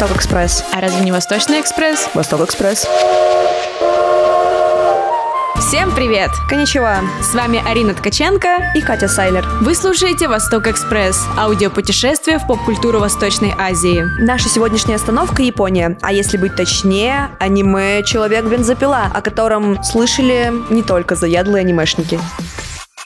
Восток Экспресс. А разве не Восточный экспресс? Восток Экспресс. Всем привет! Коничева. С вами Арина Ткаченко. И Катя Сайлер. Вы слушаете «Восток Экспресс» – аудиопутешествие в поп-культуру Восточной Азии. Наша сегодняшняя остановка – Япония. А если быть точнее, аниме «Человек-бензопила», о котором слышали не только заядлые анимешники.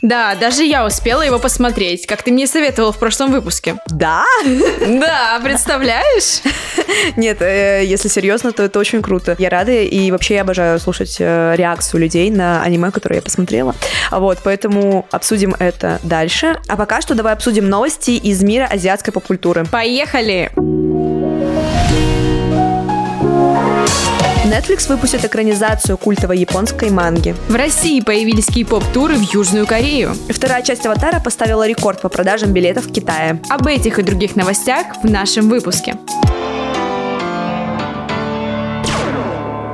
Да, даже я успела его посмотреть, как ты мне советовал в прошлом выпуске. Да? Да, представляешь? Нет, э, если серьезно, то это очень круто. Я рада и вообще я обожаю слушать э, реакцию людей на аниме, которое я посмотрела. Вот, поэтому обсудим это дальше. А пока что давай обсудим новости из мира азиатской поп-культуры. Поехали! Netflix выпустит экранизацию культовой японской манги. В России появились кей-поп-туры в Южную Корею. Вторая часть «Аватара» поставила рекорд по продажам билетов в Китае. Об этих и других новостях в нашем выпуске.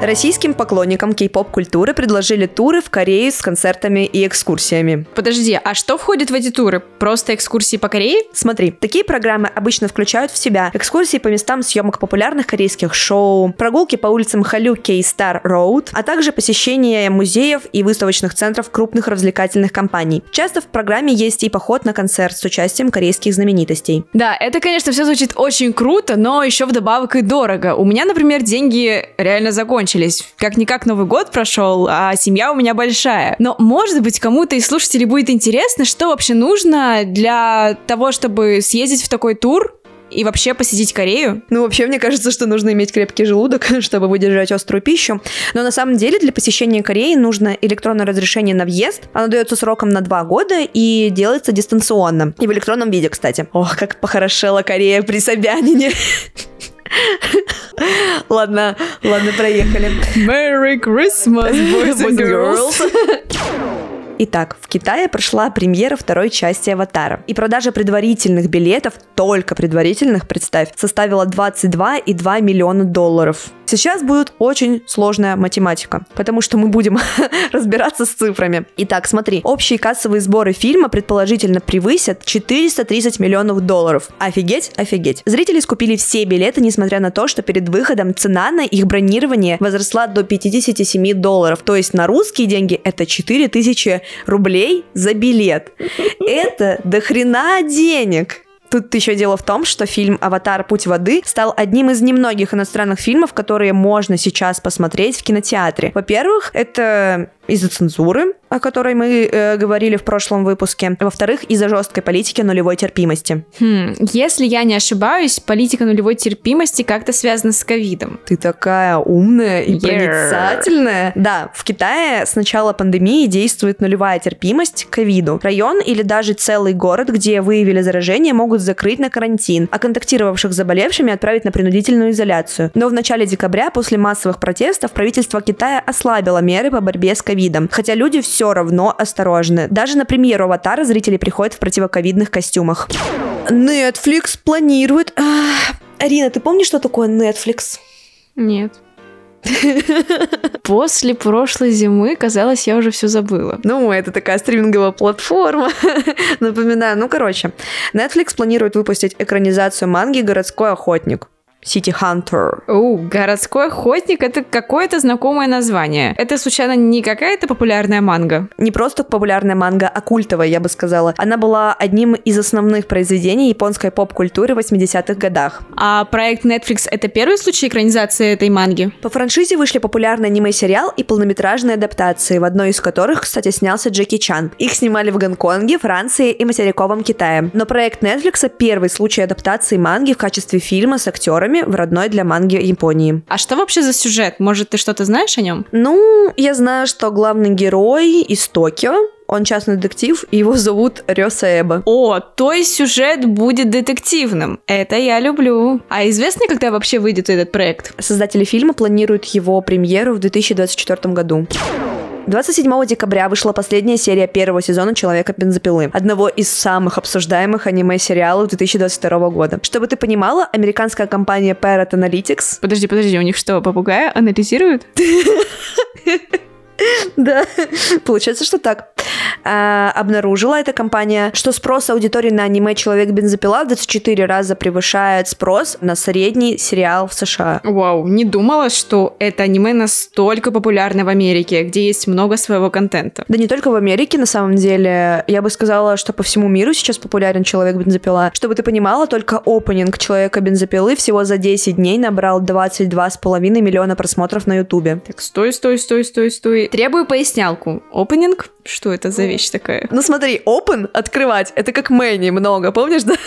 Российским поклонникам кей-поп-культуры предложили туры в Корею с концертами и экскурсиями. Подожди, а что входит в эти туры? Просто экскурсии по Корее? Смотри, такие программы обычно включают в себя экскурсии по местам съемок популярных корейских шоу, прогулки по улицам Халю Кей Стар Роуд, а также посещение музеев и выставочных центров крупных развлекательных компаний. Часто в программе есть и поход на концерт с участием корейских знаменитостей. Да, это, конечно, все звучит очень круто, но еще вдобавок и дорого. У меня, например, деньги реально закончились. Как-никак Новый год прошел, а семья у меня большая. Но, может быть, кому-то из слушателей будет интересно, что вообще нужно для того, чтобы съездить в такой тур, и вообще посетить Корею? Ну, вообще, мне кажется, что нужно иметь крепкий желудок, чтобы выдержать острую пищу. Но на самом деле для посещения Кореи нужно электронное разрешение на въезд. Оно дается сроком на два года и делается дистанционно. И в электронном виде, кстати. Ох, как похорошела Корея при Собянине. Ладно, ладно, проехали. Merry Christmas, boys and girls. Итак, в Китае прошла премьера второй части «Аватара». И продажа предварительных билетов, только предварительных, представь, составила 22,2 миллиона долларов. Сейчас будет очень сложная математика, потому что мы будем разбираться с цифрами. Итак, смотри, общие кассовые сборы фильма предположительно превысят 430 миллионов долларов. Офигеть, офигеть. Зрители скупили все билеты, несмотря на то, что перед выходом цена на их бронирование возросла до 57 долларов. То есть на русские деньги это 4000 рублей за билет. Это до хрена денег. Тут еще дело в том, что фильм «Аватар. Путь воды» стал одним из немногих иностранных фильмов, которые можно сейчас посмотреть в кинотеатре. Во-первых, это из-за цензуры, о которой мы э, говорили в прошлом выпуске. Во-вторых, из-за жесткой политики нулевой терпимости. Хм, если я не ошибаюсь, политика нулевой терпимости как-то связана с ковидом. Ты такая умная и Yeah. проницательная. Да, в Китае с начала пандемии действует нулевая терпимость к ковиду. Район или даже целый город, где выявили заражение, могут закрыть на карантин, а контактировавших с заболевшими отправить на принудительную изоляцию. Но в начале декабря, после массовых протестов, правительство Китая ослабило меры по борьбе с ковидом. Хотя люди все равно осторожны. Даже на премьеру «Аватара» зрители приходят в противоковидных костюмах. Netflix планирует... Арина, ты помнишь, что такое Netflix? Нет. После прошлой зимы, казалось, я уже все забыла. Ну, это такая стриминговая платформа. Напоминаю. Ну, короче, Netflix планирует выпустить экранизацию манги «Городской охотник». City Hunter. О, городской охотник это какое-то знакомое название. Это случайно не какая-то популярная манга? Не просто популярная манга, а культовая, я бы сказала. Она была одним из основных произведений японской поп-культуры в 80-х годах. А проект Netflix это первый случай экранизации этой манги? По франшизе вышли популярный аниме-сериал и полнометражные адаптации, в одной из которых, кстати, снялся Джеки Чан. Их снимали в Гонконге, Франции и материковом Китае. Но проект Netflix первый случай адаптации манги в качестве фильма с актерами в родной для манги Японии. А что вообще за сюжет? Может, ты что-то знаешь о нем? Ну, я знаю, что главный герой из Токио, он частный детектив, и его зовут Рёса Эба. О, то есть сюжет будет детективным. Это я люблю. А известно, когда вообще выйдет этот проект? Создатели фильма планируют его премьеру в 2024 году. 27 декабря вышла последняя серия первого сезона «Человека-бензопилы», одного из самых обсуждаемых аниме-сериалов 2022 года. Чтобы ты понимала, американская компания Parrot Analytics Подожди, подожди, у них что, попугая анализируют? Да, получается, что так. э, обнаружила эта компания, что спрос аудитории на аниме «Человек-бензопила» в 24 раза превышает спрос на средний сериал в США. Вау, не думала, что это аниме настолько популярно в Америке, где есть много своего контента. Да не только в Америке, на самом деле. Я бы сказала, что по всему миру сейчас популярен «Человек-бензопила». Чтобы ты понимала, только опенинг «Человека-бензопилы» всего за 10 дней набрал 22,5 миллиона просмотров на Ютубе. Так, стой, стой, стой, стой, стой. Требую пояснялку. Опенинг? Что это за вещь такая? Ну смотри, open — открывать, это как Мэнни много, помнишь, да?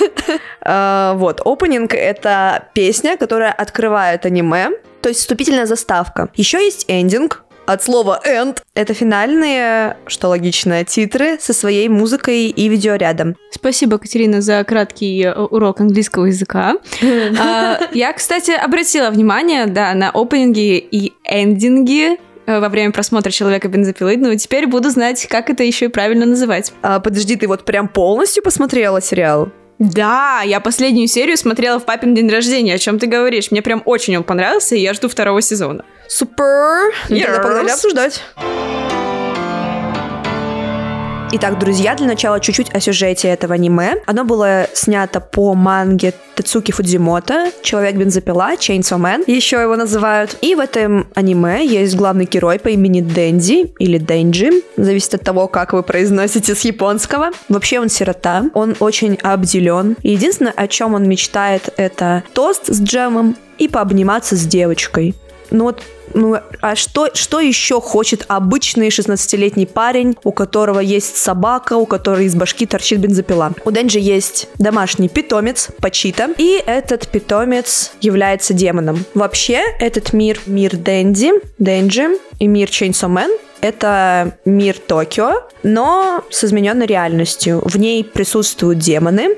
А, вот, опенинг — это песня, которая открывает аниме, то есть вступительная заставка. Еще есть эндинг, от слова end. Это финальные, что логично, титры со своей музыкой и видеорядом. Спасибо, Катерина, за краткий э, урок английского языка. А, я, кстати, обратила внимание, да, на опенинги и эндинги во время просмотра «Человека бензопилы», но теперь буду знать, как это еще и правильно называть. А, подожди, ты вот прям полностью посмотрела сериал? Да, я последнюю серию смотрела в папин день рождения. О чем ты говоришь? Мне прям очень он понравился, и я жду второго сезона. Супер! Ну, Yes. тогда погнали обсуждать. Итак, друзья, для начала чуть-чуть о сюжете этого аниме. Оно было снято по манге Тацуки Фудзимото, Человек-бензопила, Chainsaw Man, еще его называют. И в этом аниме есть главный герой по имени Дэнди, или Дэнджи, зависит от того, как вы произносите с японского. Вообще он сирота, он очень обделен. И единственное, о чем он мечтает, это тост с джемом и пообниматься с девочкой. Ну вот, ну, а что, что еще хочет обычный 16-летний парень, у которого есть собака, у которой из башки торчит бензопила? У Денджи есть домашний питомец, Пачита, и этот питомец является демоном. Вообще, этот мир, мир Дэнди, Денджи и мир Chainsaw Man это мир Токио, но с измененной реальностью. В ней присутствуют демоны,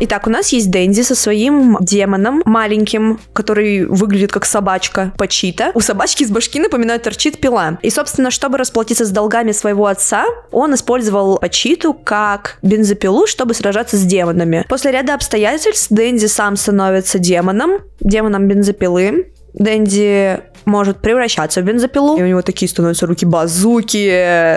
Итак, у нас есть Дэнди со своим демоном маленьким, который выглядит как собачка Пачита. У собачки из башки, напоминаю, торчит пила. И, собственно, чтобы расплатиться с долгами своего отца, он использовал Пачиту как бензопилу, чтобы сражаться с демонами. После ряда обстоятельств Дэнди сам становится демоном, демоном бензопилы. Дэнди может превращаться в бензопилу. И у него такие становятся руки-базуки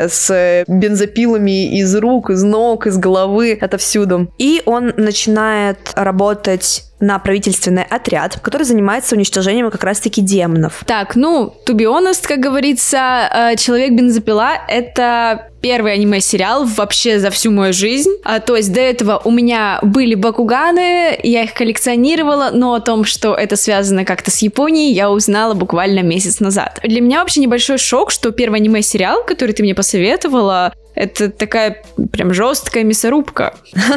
с бензопилами из рук, из ног, из головы, отовсюду. И он начинает работать на правительственный отряд, который занимается уничтожением как раз-таки демонов. Так, ну, to be honest, как говорится, э, «Человек-бензопила» — это первый аниме-сериал вообще за всю мою жизнь. А, то есть до этого у меня были Бакуганы, я их коллекционировала, но о том, что это связано как-то с Японией, я узнала буквально месяц назад. Для меня вообще небольшой шок, что первый аниме-сериал, который ты мне посоветовала, это такая прям жесткая мясорубка.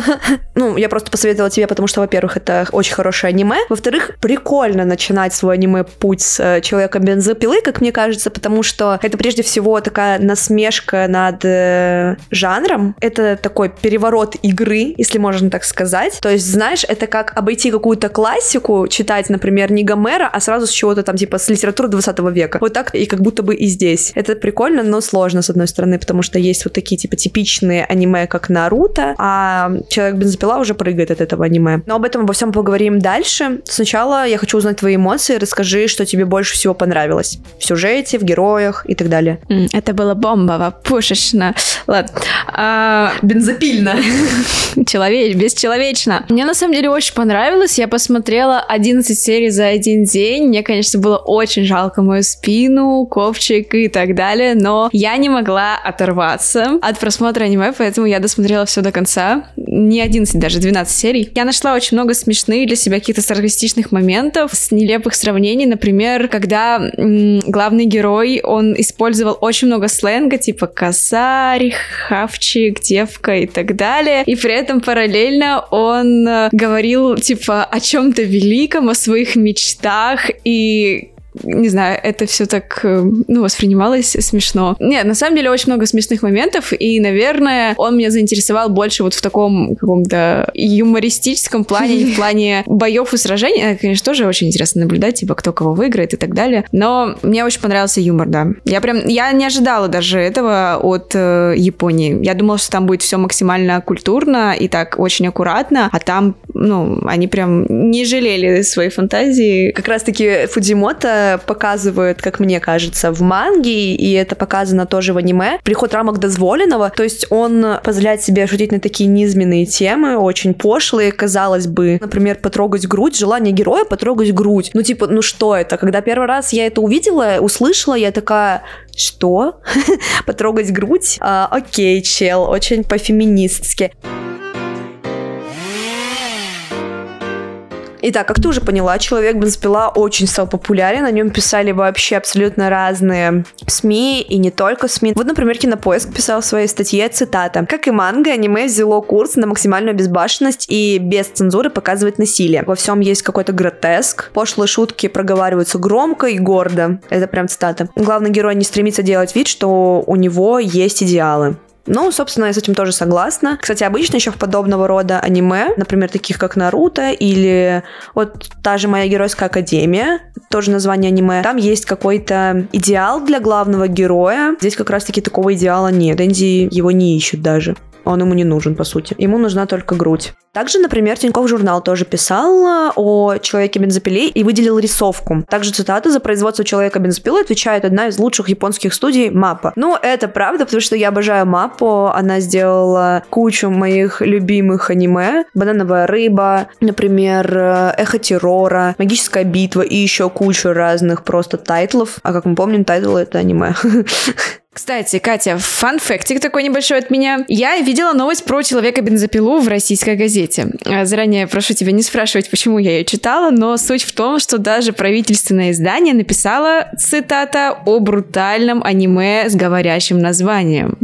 Ну, я просто посоветовала тебе, потому что, во-первых, это очень хорошее аниме. Во-вторых, прикольно начинать свой аниме-путь с э, человеком бензопилы, как мне кажется, потому что это прежде всего такая насмешка над э, жанром. Это такой переворот игры, если можно так сказать. То есть, знаешь, это как обойти какую-то классику, читать, например, не Гомера, а сразу с чего-то там, типа, с литературы 20 века. Вот так и как будто бы и здесь. Это прикольно, но сложно, с одной стороны, потому что есть вот такие, типа, типичные аниме, как Наруто, а Человек-бензопила уже прыгает от этого аниме. Но об этом обо всем поговорим дальше. Сначала я хочу узнать твои эмоции, расскажи, что тебе больше всего понравилось в сюжете, в героях и так далее. Это было бомбово, пушечно. Ладно. А, Бензопильно. Человеч, бесчеловечно. Мне на самом деле очень понравилось. Я посмотрела 11 серий за один день. Мне, конечно, было очень жалко мою спину, ковчик и так далее, но я не могла оторваться от просмотра аниме, поэтому я досмотрела все до конца. Не 11, даже 12 серий. Я нашла очень много смешных для себя каких-то саркастичных моментов, с нелепых сравнений. Например, когда м, главный герой, он использовал очень много сленга, типа косарь, хавчик, девка и так далее. И при этом параллельно он э, говорил, типа, о чем-то великом, о своих мечтах и не знаю, это все так, э, ну, воспринималось смешно. Нет, на самом деле очень много смешных моментов, и, наверное, он меня заинтересовал больше вот в таком каком-то юмористическом плане, не в плане боев и сражений. Это, конечно, тоже очень интересно наблюдать, типа, кто кого выиграет и так далее. Но мне очень понравился юмор, да. Я прям, я не ожидала даже этого от э, Японии. Я думала, что там будет все максимально культурно и так очень аккуратно, а там, ну, они прям не жалели своей фантазии. Как раз-таки Фудзимото показывают, как мне кажется, в манге, и это показано тоже в аниме. Приход рамок дозволенного, то есть он позволяет себе шутить на такие низменные темы, очень пошлые, казалось бы. Например, потрогать грудь, желание героя потрогать грудь. Ну, типа, ну что это? Когда первый раз я это увидела, услышала, я такая, что? Потрогать грудь? А, окей, чел, очень по-феминистски. Итак, как ты уже поняла, человек бензопила очень стал популярен, о нем писали вообще абсолютно разные СМИ, и не только СМИ. Вот, например, Кинопоиск писал в своей статье цитата. Как и манга, аниме взяло курс на максимальную безбашенность и без цензуры показывает насилие. Во всем есть какой-то гротеск, пошлые шутки проговариваются громко и гордо. Это прям цитата. Главный герой не стремится делать вид, что у него есть идеалы. Ну, собственно, я с этим тоже согласна. Кстати, обычно еще в подобного рода аниме, например, таких как Наруто или вот та же «Моя геройская академия», тоже название аниме, там есть какой-то идеал для главного героя. Здесь как раз-таки такого идеала нет. Энди его не ищут даже он ему не нужен, по сути. Ему нужна только грудь. Также, например, Тинькофф журнал тоже писал о человеке бензопиле и выделил рисовку. Также цитата «За производство человека бензопилы отвечает одна из лучших японских студий Мапа». Ну, это правда, потому что я обожаю Мапу. Она сделала кучу моих любимых аниме. «Банановая рыба», например, «Эхо террора», «Магическая битва» и еще кучу разных просто тайтлов. А как мы помним, тайтлы — это аниме. Кстати, Катя, фан-фактик такой небольшой от меня. Я видела новость про человека-бензопилу в российской газете. А, заранее прошу тебя не спрашивать, почему я ее читала, но суть в том, что даже правительственное издание написало, цитата, о брутальном аниме с говорящим названием.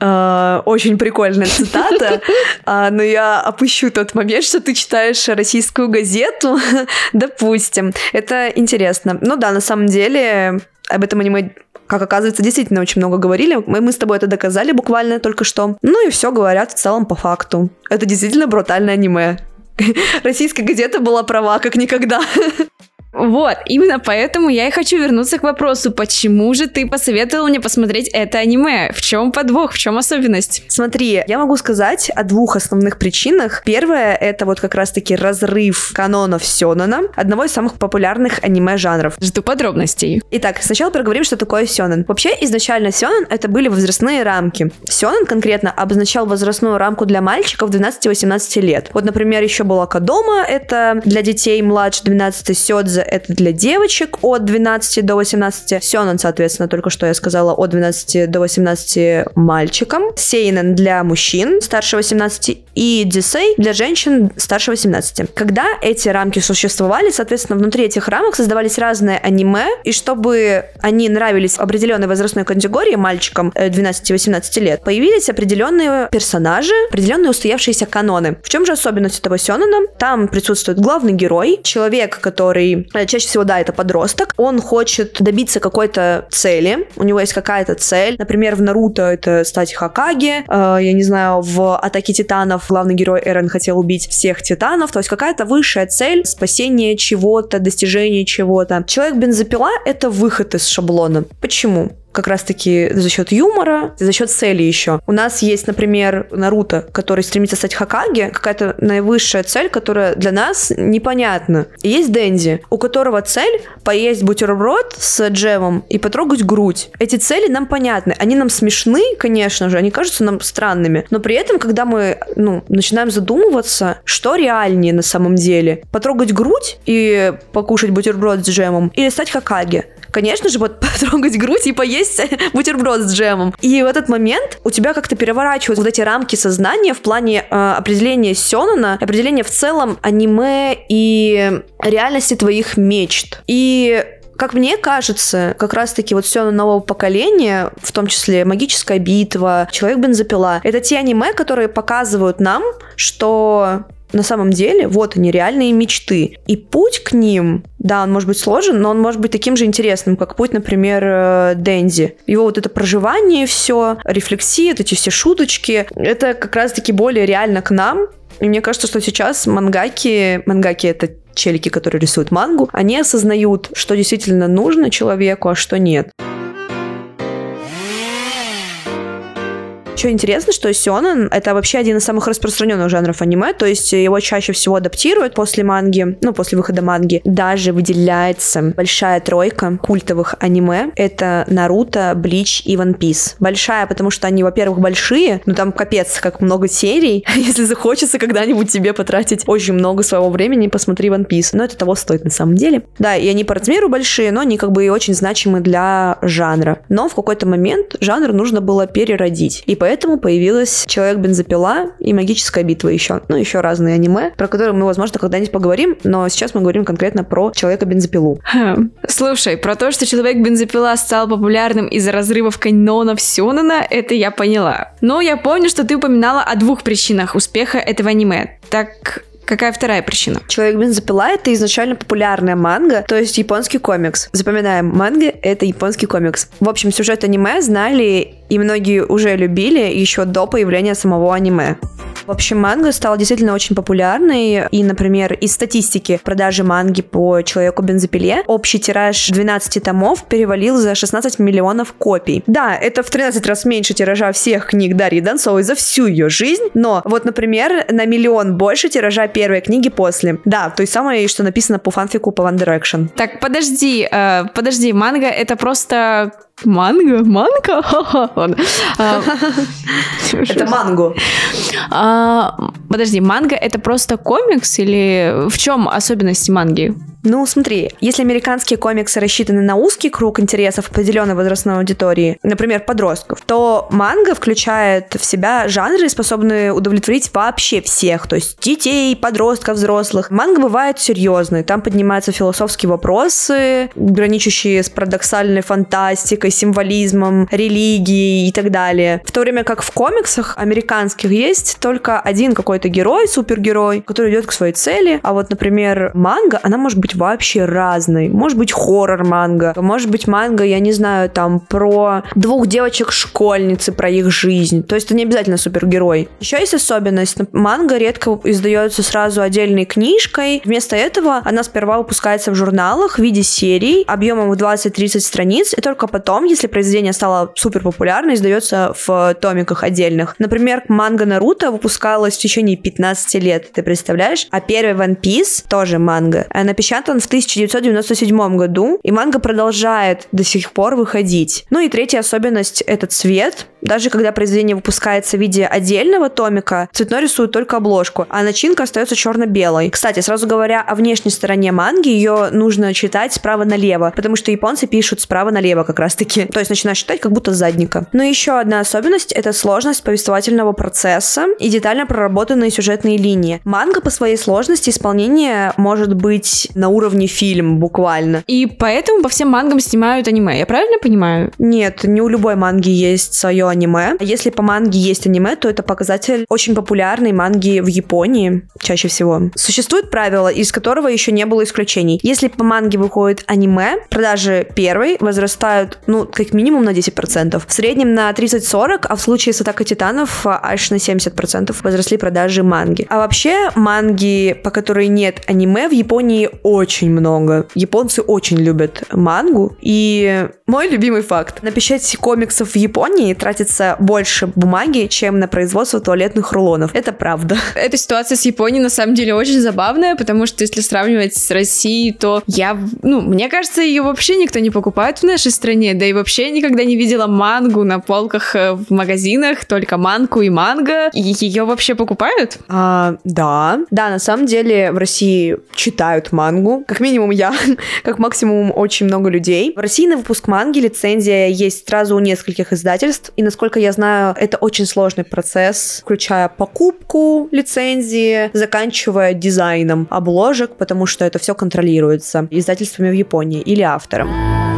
Э, очень прикольная цитата, uh, но я опущу тот момент, что ты читаешь российскую газету, допустим. Это интересно. Ну да, на самом деле об этом аниме как оказывается, действительно очень много говорили. Мы, мы с тобой это доказали буквально только что. Ну и все говорят в целом по факту. Это действительно брутальное аниме. Российская газета была права, как никогда. Вот, именно поэтому я и хочу вернуться к вопросу, почему же ты посоветовал мне посмотреть это аниме? В чем подвох, в чем особенность? Смотри, я могу сказать о двух основных причинах. Первое — это вот как раз-таки разрыв канонов Сёнона, одного из самых популярных аниме-жанров. Жду подробностей. Итак, сначала проговорим, что такое Сёнон. Вообще, изначально Сёнон — это были возрастные рамки. Сёнон конкретно обозначал возрастную рамку для мальчиков 12-18 лет. Вот, например, еще была Кадома, это для детей младше 12 Сёдзе, это для девочек от 12 до 18. Сёнэн, соответственно, только что я сказала, от 12 до 18 мальчикам. Сейнен для мужчин старше 18 и Дисей для женщин старше 18. Когда эти рамки существовали, соответственно, внутри этих рамок создавались разные аниме, и чтобы они нравились определенной возрастной категории мальчикам 12-18 э, лет, появились определенные персонажи, определенные устоявшиеся каноны. В чем же особенность этого Сёнэна? Там присутствует главный герой, человек, который чаще всего, да, это подросток, он хочет добиться какой-то цели, у него есть какая-то цель, например, в Наруто это стать Хакаги, э, я не знаю, в Атаке Титанов главный герой Эрен хотел убить всех Титанов, то есть какая-то высшая цель, спасение чего-то, достижение чего-то. Человек-бензопила — это выход из шаблона. Почему? Как раз-таки за счет юмора, за счет цели еще. У нас есть, например, Наруто, который стремится стать Хакаги, какая-то наивысшая цель, которая для нас непонятна. И есть Дэнди, у которого цель поесть бутерброд с джемом и потрогать грудь. Эти цели нам понятны. Они нам смешны, конечно же, они кажутся нам странными. Но при этом, когда мы ну, начинаем задумываться, что реальнее на самом деле, потрогать грудь и покушать бутерброд с джемом или стать Хакаги, конечно же, вот потрогать грудь и поесть бутерброд с джемом. И в этот момент у тебя как-то переворачивают вот эти рамки сознания в плане э, определения Сёнона, определения в целом аниме и реальности твоих мечт. И как мне кажется, как раз-таки вот все нового поколения, в том числе «Магическая битва», «Человек-бензопила», это те аниме, которые показывают нам, что на самом деле вот они, реальные мечты. И путь к ним, да, он может быть сложен, но он может быть таким же интересным, как путь, например, э, Дэнди. Его вот это проживание все, рефлексия, вот эти все шуточки, это как раз-таки более реально к нам, и мне кажется, что сейчас мангаки, мангаки это челики, которые рисуют мангу, они осознают, что действительно нужно человеку, а что нет. Что интересно, что сёнэн — это вообще один из самых распространенных жанров аниме, то есть его чаще всего адаптируют после манги, ну, после выхода манги. Даже выделяется большая тройка культовых аниме. Это Наруто, Блич и One Piece. Большая, потому что они, во-первых, большие, ну там капец, как много серий. Если захочется когда-нибудь тебе потратить очень много своего времени, посмотри One Piece. Но это того стоит на самом деле. Да, и они по размеру большие, но они как бы и очень значимы для жанра. Но в какой-то момент жанр нужно было переродить. И поэтому появилась Человек-бензопила и Магическая битва еще. Ну, еще разные аниме, про которые мы, возможно, когда-нибудь поговорим, но сейчас мы говорим конкретно про Человека-бензопилу. Хм. Слушай, про то, что Человек-бензопила стал популярным из-за разрывов канонов Сёнэна, это я поняла. Но я помню, что ты упоминала о двух причинах успеха этого аниме. Так Какая вторая причина? Человек-бензопила — это изначально популярная манга, то есть японский комикс. Запоминаем, манга — это японский комикс. В общем, сюжет аниме знали и многие уже любили еще до появления самого аниме. В общем, манга стала действительно очень популярной, и, например, из статистики продажи манги по Человеку-бензопиле общий тираж 12 томов перевалил за 16 миллионов копий. Да, это в 13 раз меньше тиража всех книг Дарьи Донцовой за всю ее жизнь, но вот, например, на миллион больше тиража первой книги после. Да, то есть самое, что написано по фанфику по One Direction. Так, подожди, э, подожди, манга это просто Манго? Манго? А, это манго. А, подожди, манга это просто комикс или в чем особенности манги? Ну, смотри, если американские комиксы рассчитаны на узкий круг интересов определенной возрастной аудитории, например, подростков, то манга включает в себя жанры, способные удовлетворить вообще всех, то есть детей, подростков, взрослых. Манга бывает серьезной, там поднимаются философские вопросы, граничащие с парадоксальной фантастикой, символизмом, религией и так далее. В то время как в комиксах американских есть только один какой-то герой, супергерой, который идет к своей цели, а вот, например, манга, она может быть вообще разной. Может быть хоррор-манга, может быть манга, я не знаю, там про двух девочек-школьницы, про их жизнь. То есть это не обязательно супергерой. Еще есть особенность. Манга редко издается сразу отдельной книжкой. Вместо этого она сперва выпускается в журналах в виде серий объемом в 20-30 страниц, и только потом, если произведение стало супер популярно, издается в томиках отдельных. Например, манга Наруто выпускалась в течение 15 лет, ты представляешь? А первый One Piece, тоже манга, напечатан напечатан в 1997 году, и манга продолжает до сих пор выходить. Ну и третья особенность — это цвет. Даже когда произведение выпускается в виде отдельного томика, цветной рисуют только обложку, а начинка остается черно-белой. Кстати, сразу говоря о внешней стороне манги, ее нужно читать справа налево, потому что японцы пишут справа налево как раз-таки. То есть начинаешь читать как будто с задника. Но еще одна особенность — это сложность повествовательного процесса и детально проработанные сюжетные линии. Манга по своей сложности исполнения может быть на уровне фильм буквально. И поэтому по всем мангам снимают аниме, я правильно понимаю? Нет, не у любой манги есть свое аниме. Если по манге есть аниме, то это показатель очень популярной манги в Японии чаще всего. Существует правило, из которого еще не было исключений. Если по манге выходит аниме, продажи первой возрастают, ну, как минимум на 10%. В среднем на 30-40, а в случае с Атакой Титанов аж на 70% возросли продажи манги. А вообще манги, по которой нет аниме, в Японии очень много. Японцы очень любят мангу. И мой любимый факт. На печать комиксов в Японии тратится больше бумаги, чем на производство туалетных рулонов. Это правда. Эта ситуация с Японией на самом деле очень забавная, потому что если сравнивать с Россией, то я, ну, мне кажется, ее вообще никто не покупает в нашей стране, да и вообще никогда не видела мангу на полках э, в магазинах, только манку и манго. И ее вообще покупают? А, да. Да, на самом деле в России читают мангу. Как минимум я, как максимум очень много людей. В России на выпуск манги лицензия есть сразу у нескольких издательств. И насколько я знаю, это очень сложный процесс, включая покупку лицензии, заканчивая дизайном обложек, потому что это все контролируется издательствами в Японии или автором.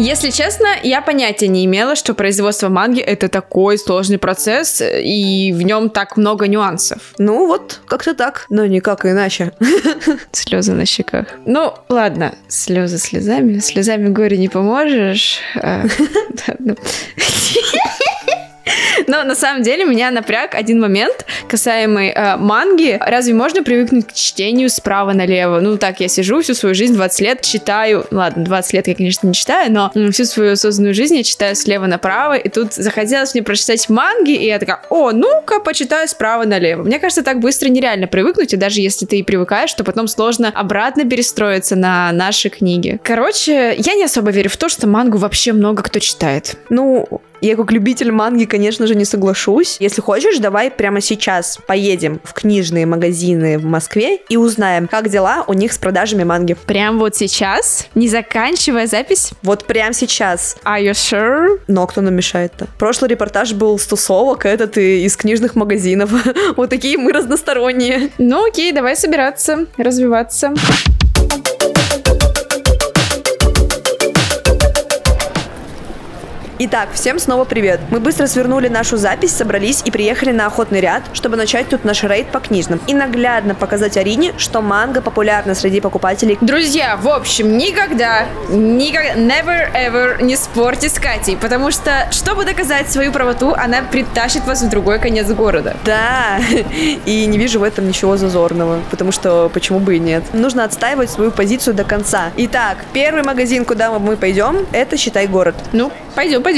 Если честно, я понятия не имела, что производство манги это такой сложный процесс, и в нем так много нюансов. Ну вот, как-то так, но никак иначе. Слезы на щеках. Ну, ладно, слезы слезами. Слезами горе не поможешь. Но на самом деле меня напряг один момент, касаемый э, манги. Разве можно привыкнуть к чтению справа налево? Ну так, я сижу всю свою жизнь, 20 лет, читаю. Ладно, 20 лет я, конечно, не читаю, но всю свою осознанную жизнь я читаю слева направо. И тут захотелось мне прочитать манги, и я такая, о, ну-ка, почитаю справа налево. Мне кажется, так быстро нереально привыкнуть, и даже если ты и привыкаешь, то потом сложно обратно перестроиться на наши книги. Короче, я не особо верю в то, что мангу вообще много кто читает. Ну, я как любитель манги, конечно же, не соглашусь. Если хочешь, давай прямо сейчас поедем в книжные магазины в Москве и узнаем, как дела у них с продажами манги. Прям вот сейчас, не заканчивая запись? Вот прямо сейчас. Are you sure? Но кто нам мешает-то? Прошлый репортаж был с тусовок, этот и из книжных магазинов. вот такие мы разносторонние. Ну окей, давай собираться, развиваться. Итак, всем снова привет. Мы быстро свернули нашу запись, собрались и приехали на охотный ряд, чтобы начать тут наш рейд по книжным и наглядно показать Арине, что манга популярна среди покупателей. Друзья, в общем, никогда, никогда, never ever не спорьте с Катей, потому что, чтобы доказать свою правоту, она притащит вас в другой конец города. Да, и не вижу в этом ничего зазорного, потому что почему бы и нет. Нужно отстаивать свою позицию до конца. Итак, первый магазин, куда мы пойдем, это «Считай город». Ну, пойдем, пойдем.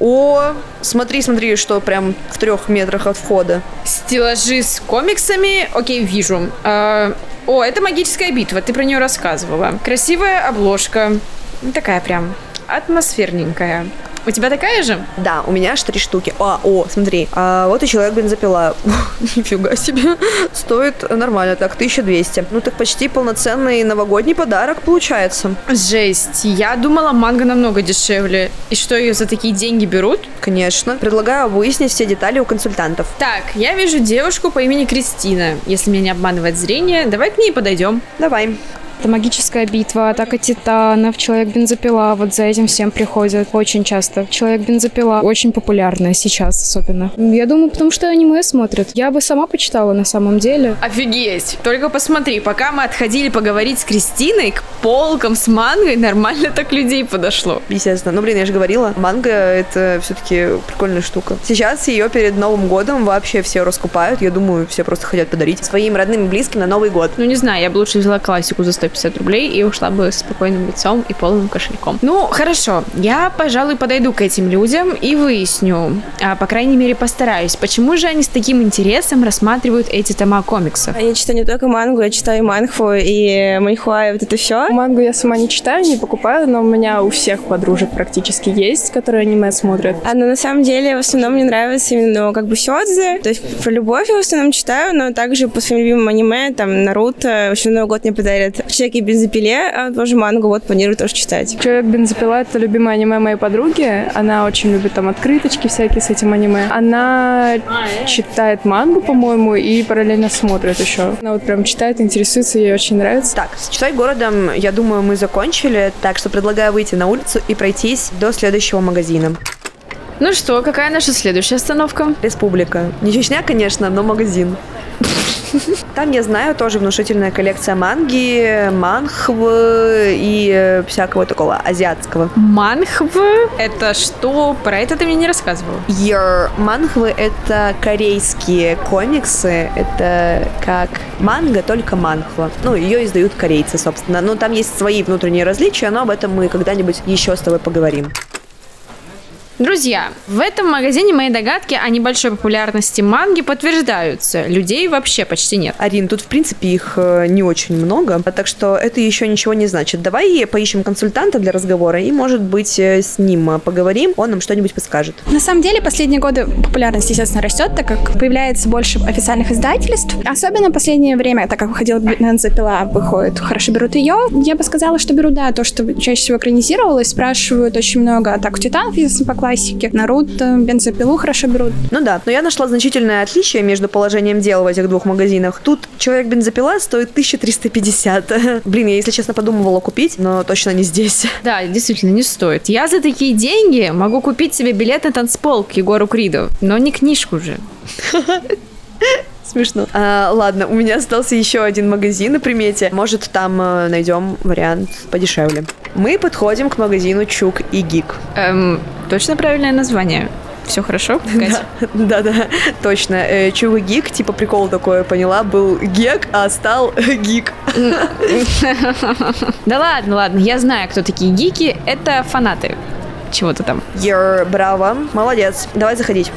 О, смотри, смотри, что прям в трех метрах от входа. Стеллажи с комиксами. Окей, вижу. А, о, это магическая битва, ты про нее рассказывала. Красивая обложка. Такая прям атмосферненькая. У тебя такая же? Да, у меня аж три штуки. А, о, смотри. А, вот и человек бензопила. Нифига себе. Стоит нормально, так, 1200. Ну так почти полноценный новогодний подарок получается. Жесть. Я думала, манго намного дешевле. И что, ее за такие деньги берут? Конечно. Предлагаю выяснить все детали у консультантов. Так, я вижу девушку по имени Кристина. Если меня не обманывает зрение, давай к ней подойдем. Давай. Это магическая битва, атака титанов, человек-бензопила. Вот за этим всем приходят очень часто. Человек-бензопила очень популярная сейчас особенно. Я думаю, потому что аниме смотрят. Я бы сама почитала на самом деле. Офигеть! Только посмотри, пока мы отходили поговорить с Кристиной, к полкам с мангой нормально так людей подошло. Естественно. Ну, блин, я же говорила, манга — это все-таки прикольная штука. Сейчас ее перед Новым годом вообще все раскупают. Я думаю, все просто хотят подарить своим родным и близким на Новый год. Ну, не знаю, я бы лучше взяла классику за 100 150 рублей и ушла бы с спокойным лицом и полным кошельком. Ну, хорошо, я, пожалуй, подойду к этим людям и выясню, а, по крайней мере, постараюсь, почему же они с таким интересом рассматривают эти тома комиксов. Я читаю не только мангу, я читаю и манхву, и маньхуа, и вот это все. Мангу я сама не читаю, не покупаю, но у меня у всех подружек практически есть, которые аниме смотрят. А, но на самом деле в основном мне нравится именно ну, как бы сёдзе, то есть про любовь я в основном читаю, но также по своим любимым аниме, там, Наруто, в общем, Новый год мне подарят Человек бензопиле, а тоже мангу вот планирую тоже читать. Человек бензопила — это любимое аниме моей подруги. Она очень любит там открыточки всякие с этим аниме. Она читает мангу, по-моему, и параллельно смотрит еще. Она вот прям читает, интересуется, ей очень нравится. Так, с «Читай городом», я думаю, мы закончили, так что предлагаю выйти на улицу и пройтись до следующего магазина. Ну что, какая наша следующая остановка? Республика. Не Чечня, конечно, но магазин. Там, я знаю, тоже внушительная коллекция манги, манхв и э, всякого такого азиатского. Манхв? Это что? Про это ты мне не рассказывал. Your манхвы — это корейские комиксы. Это как манга, только манхва. Ну, ее издают корейцы, собственно. Но там есть свои внутренние различия, но об этом мы когда-нибудь еще с тобой поговорим. Друзья, в этом магазине мои догадки о небольшой популярности манги подтверждаются. Людей вообще почти нет. Арин, тут в принципе их э, не очень много, так что это еще ничего не значит. Давай поищем консультанта для разговора и, может быть, э, с ним э, поговорим, он нам что-нибудь подскажет. На самом деле, последние годы популярность, естественно, растет, так как появляется больше официальных издательств. Особенно в последнее время, так как выходила бензопила, выходит, хорошо берут ее. Я бы сказала, что берут, да, то, что чаще всего экранизировалось, спрашивают очень много атаку титанов, если по классике. Наруто, бензопилу хорошо берут. Ну да, но я нашла значительное отличие между положением дел в этих двух магазинах. Тут человек-бензопила стоит 1350. Блин, я, если честно, подумывала купить, но точно не здесь. Да, действительно, не стоит. Я за такие деньги могу купить себе билет на танцпол к Егору Криду, но не книжку же. Смешно. А, ладно, у меня остался еще один магазин на примете. Может, там э, найдем вариант подешевле. Мы подходим к магазину Чук и Гик. Эм, точно правильное название? Все хорошо, Катя? Да-да, точно. Э, Чувы гик, типа прикол такой, поняла, был гек, а стал гик. Да ладно, ладно, я знаю, кто такие гики. Это фанаты чего-то там. Йер, браво, молодец. Давай заходить.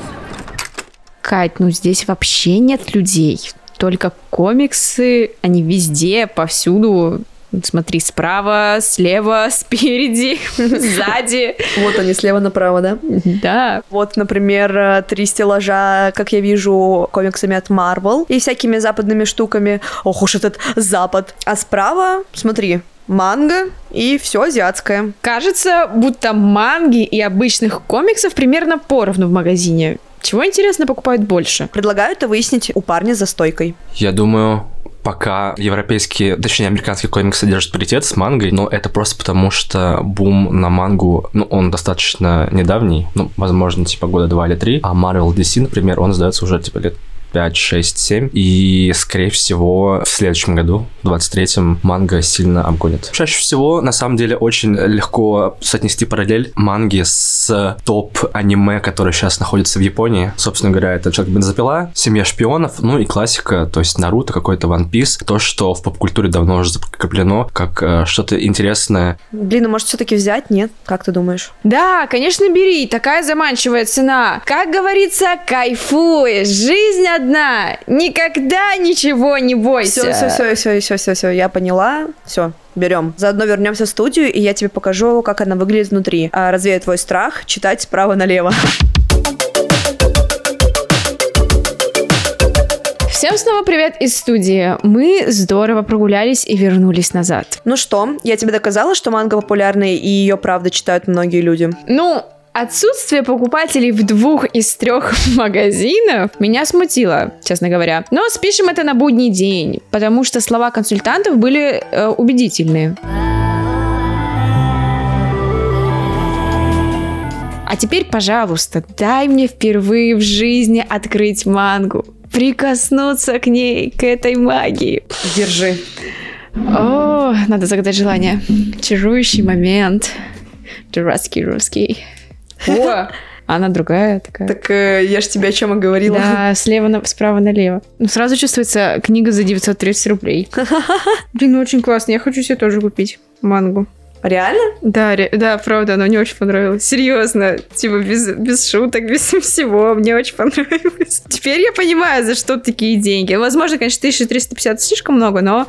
Кать, ну здесь вообще нет людей. Только комиксы, они везде, повсюду. Смотри, справа, слева, спереди, сзади. Вот они слева направо, да? Да. Вот, например, три стеллажа, как я вижу, комиксами от Marvel и всякими западными штуками. Ох уж этот запад. А справа, смотри, манго и все азиатское. Кажется, будто манги и обычных комиксов примерно поровну в магазине. Чего, интересно, покупают больше? Предлагаю это выяснить у парня за стойкой. Я думаю, пока европейские, точнее, американские комиксы держат паритет с мангой, но это просто потому, что бум на мангу, ну, он достаточно недавний, ну, возможно, типа года два или три, а Marvel DC, например, он сдается уже, типа, лет 5, 6, 7. И, скорее всего, в следующем году, в 23-м, манга сильно обгонит. Чаще всего, на самом деле, очень легко соотнести параллель манги с топ-аниме, которые сейчас находятся в Японии. Собственно говоря, это Человек бензопила, Семья шпионов, ну и классика, то есть Наруто, какой-то One Piece. То, что в поп-культуре давно уже закреплено как э, что-то интересное. Блин, ну может все-таки взять, нет? Как ты думаешь? Да, конечно, бери. Такая заманчивая цена. Как говорится, кайфуй. Жизнь одна. Никогда ничего не бойся. Все, все, все, все, все, все, все, я поняла. Все, берем. Заодно вернемся в студию, и я тебе покажу, как она выглядит внутри. А, развею твой страх, читать справа налево. Всем снова привет из студии. Мы здорово прогулялись и вернулись назад. Ну что, я тебе доказала, что манга популярная, и ее правда читают многие люди. Ну, Отсутствие покупателей в двух из трех магазинов меня смутило, честно говоря. Но спишем это на будний день, потому что слова консультантов были э, убедительные. А теперь, пожалуйста, дай мне впервые в жизни открыть мангу, прикоснуться к ней, к этой магии. Держи. О, надо загадать желание. Чарующий момент. Дурацкий русский. О, она другая такая. Так э, я ж тебе о чем и говорила. Да, слева на, справа налево. Ну, сразу чувствуется книга за 930 рублей. Блин, ну очень классно. Я хочу себе тоже купить мангу. Реально? Да, ре- да, правда, она мне очень понравилась. Серьезно, типа без, без шуток, без всего, мне очень понравилось. Теперь я понимаю, за что такие деньги. Возможно, конечно, 1350 слишком много, но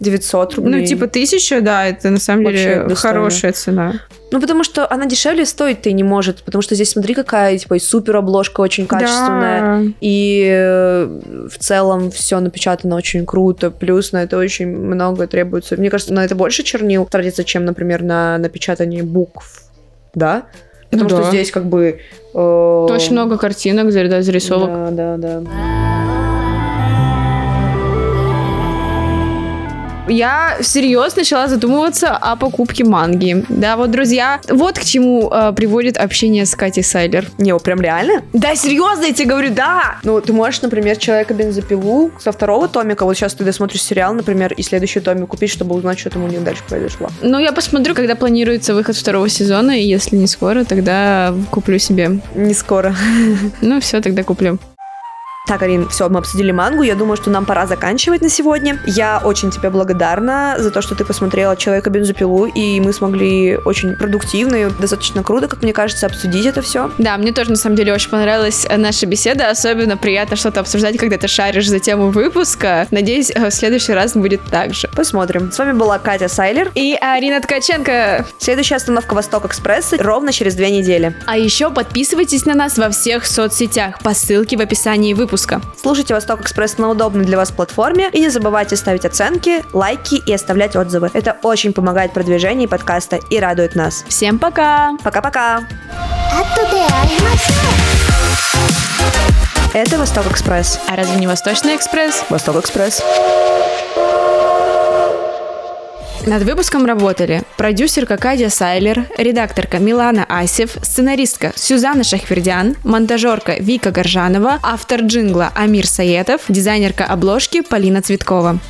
900 рублей. ну, типа, тысяча, да, это на самом Вообще деле достойно. хорошая цена. Ну, потому что она дешевле стоить-то и не может, потому что здесь, смотри, какая, типа, и супер обложка очень качественная, Да. и э, в целом все напечатано очень круто, плюс на это очень много требуется. Мне кажется, на это больше чернил тратится, чем, например, на напечатание букв, да? Потому Ну что да. здесь как бы... э, Очень много картинок, зарисовок. Да, да, да. Я всерьез начала задумываться о покупке манги. Да, вот, друзья, вот к чему э, приводит общение с Катей Сайлер. Не, прям реально? Да, серьезно, я тебе говорю, да! Ну, ты можешь, например, человека бензопилу со второго томика, вот сейчас ты досмотришь сериал, например, и следующий томик купить, чтобы узнать, что там у них дальше произошло. Ну, я посмотрю, когда планируется выход второго сезона, и если не скоро, тогда куплю себе. Не скоро. Ну, все, тогда куплю. Так, Арин, все, мы обсудили мангу. Я думаю, что нам пора заканчивать на сегодня. Я очень тебе благодарна за то, что ты посмотрела человека бензопилу, и мы смогли очень продуктивно и достаточно круто, как мне кажется, обсудить это все. Да, мне тоже на самом деле очень понравилась э, наша беседа. Особенно приятно что-то обсуждать, когда ты шаришь за тему выпуска. Надеюсь, э, в следующий раз будет так же. Посмотрим. С вами была Катя Сайлер. И Арина Ткаченко. Следующая остановка Восток Экспресс ровно через две недели. А еще подписывайтесь на нас во всех соцсетях по ссылке в описании выпуска выпуска. Слушайте «Восток Экспресс» на удобной для вас платформе и не забывайте ставить оценки, лайки и оставлять отзывы. Это очень помогает продвижению подкаста и радует нас. Всем пока! Пока-пока! Это «Восток Экспресс». А разве не «Восточный экспресс»? «Восток Экспресс». Над выпуском работали продюсерка Катя Сайлер, редакторка Милана Асев, сценаристка Сюзанна Шахвердян, монтажерка Вика Горжанова, автор джингла Амир Саетов, дизайнерка обложки Полина Цветкова.